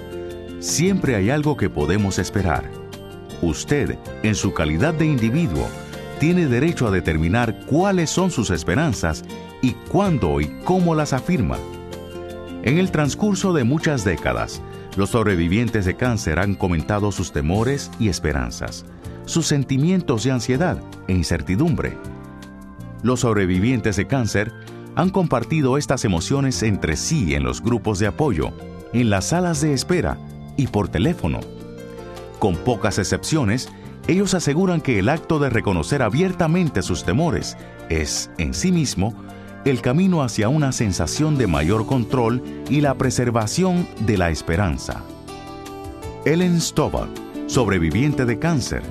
Siempre hay algo que podemos esperar. Usted, en su calidad de individuo, tiene derecho a determinar cuáles son sus esperanzas y cuándo y cómo las afirma. En el transcurso de muchas décadas, los sobrevivientes de cáncer han comentado sus temores y esperanzas, sus sentimientos de ansiedad e incertidumbre los sobrevivientes de cáncer han compartido estas emociones entre sí en los grupos de apoyo, en las salas de espera y por teléfono. Con pocas excepciones, ellos aseguran que el acto de reconocer abiertamente sus temores es, en sí mismo, el camino hacia una sensación de mayor control y la preservación de la esperanza. Ellen Stovall, sobreviviente de cáncer,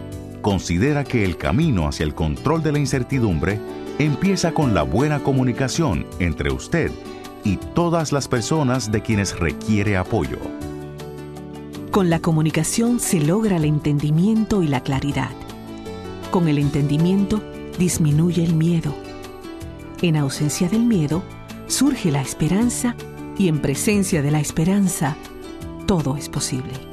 considera que el camino hacia el control de la incertidumbre empieza con la buena comunicación entre usted y todas las personas de quienes requiere apoyo. Con la comunicación se logra el entendimiento y la claridad. Con el entendimiento disminuye el miedo. En ausencia del miedo surge la esperanza y en presencia de la esperanza todo es posible.